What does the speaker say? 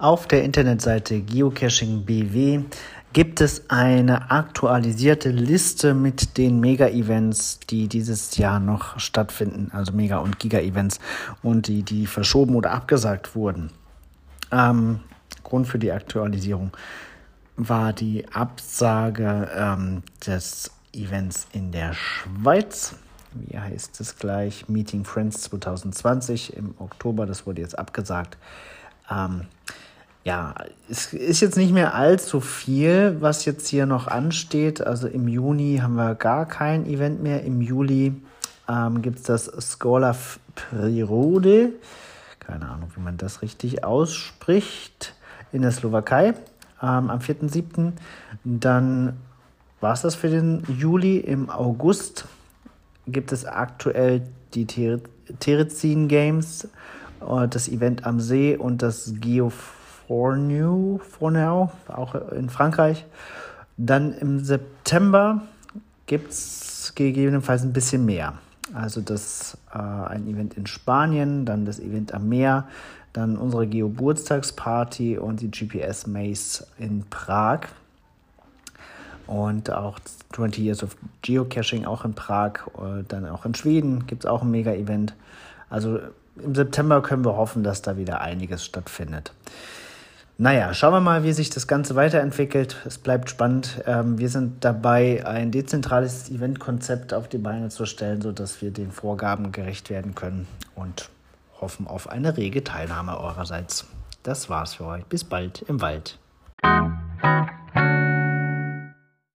Auf der Internetseite Geocaching BW gibt es eine aktualisierte Liste mit den Mega-Events, die dieses Jahr noch stattfinden, also Mega- und Giga-Events und die, die verschoben oder abgesagt wurden. Ähm, Grund für die Aktualisierung war die Absage ähm, des Events in der Schweiz. Wie heißt es gleich? Meeting Friends 2020 im Oktober, das wurde jetzt abgesagt. Ähm, ja, es ist jetzt nicht mehr allzu viel, was jetzt hier noch ansteht. Also im Juni haben wir gar kein Event mehr. Im Juli ähm, gibt es das Scholar Prirode. Keine Ahnung, wie man das richtig ausspricht. In der Slowakei ähm, am 4.7. Dann war es das für den Juli. Im August gibt es aktuell die Terezin Games, äh, das Event am See und das Geof Forneau, Forneau, auch in Frankreich. Dann im September gibt es gegebenenfalls ein bisschen mehr. Also das äh, ein Event in Spanien, dann das Event am Meer, dann unsere Geburtstagsparty und die GPS Maze in Prag. Und auch 20 Years of Geocaching auch in Prag, äh, dann auch in Schweden gibt es auch ein Mega-Event. Also im September können wir hoffen, dass da wieder einiges stattfindet. Naja, schauen wir mal, wie sich das Ganze weiterentwickelt. Es bleibt spannend. Ähm, wir sind dabei, ein dezentrales Eventkonzept auf die Beine zu stellen, sodass wir den Vorgaben gerecht werden können und hoffen auf eine rege Teilnahme eurerseits. Das war's für euch. Bis bald im Wald.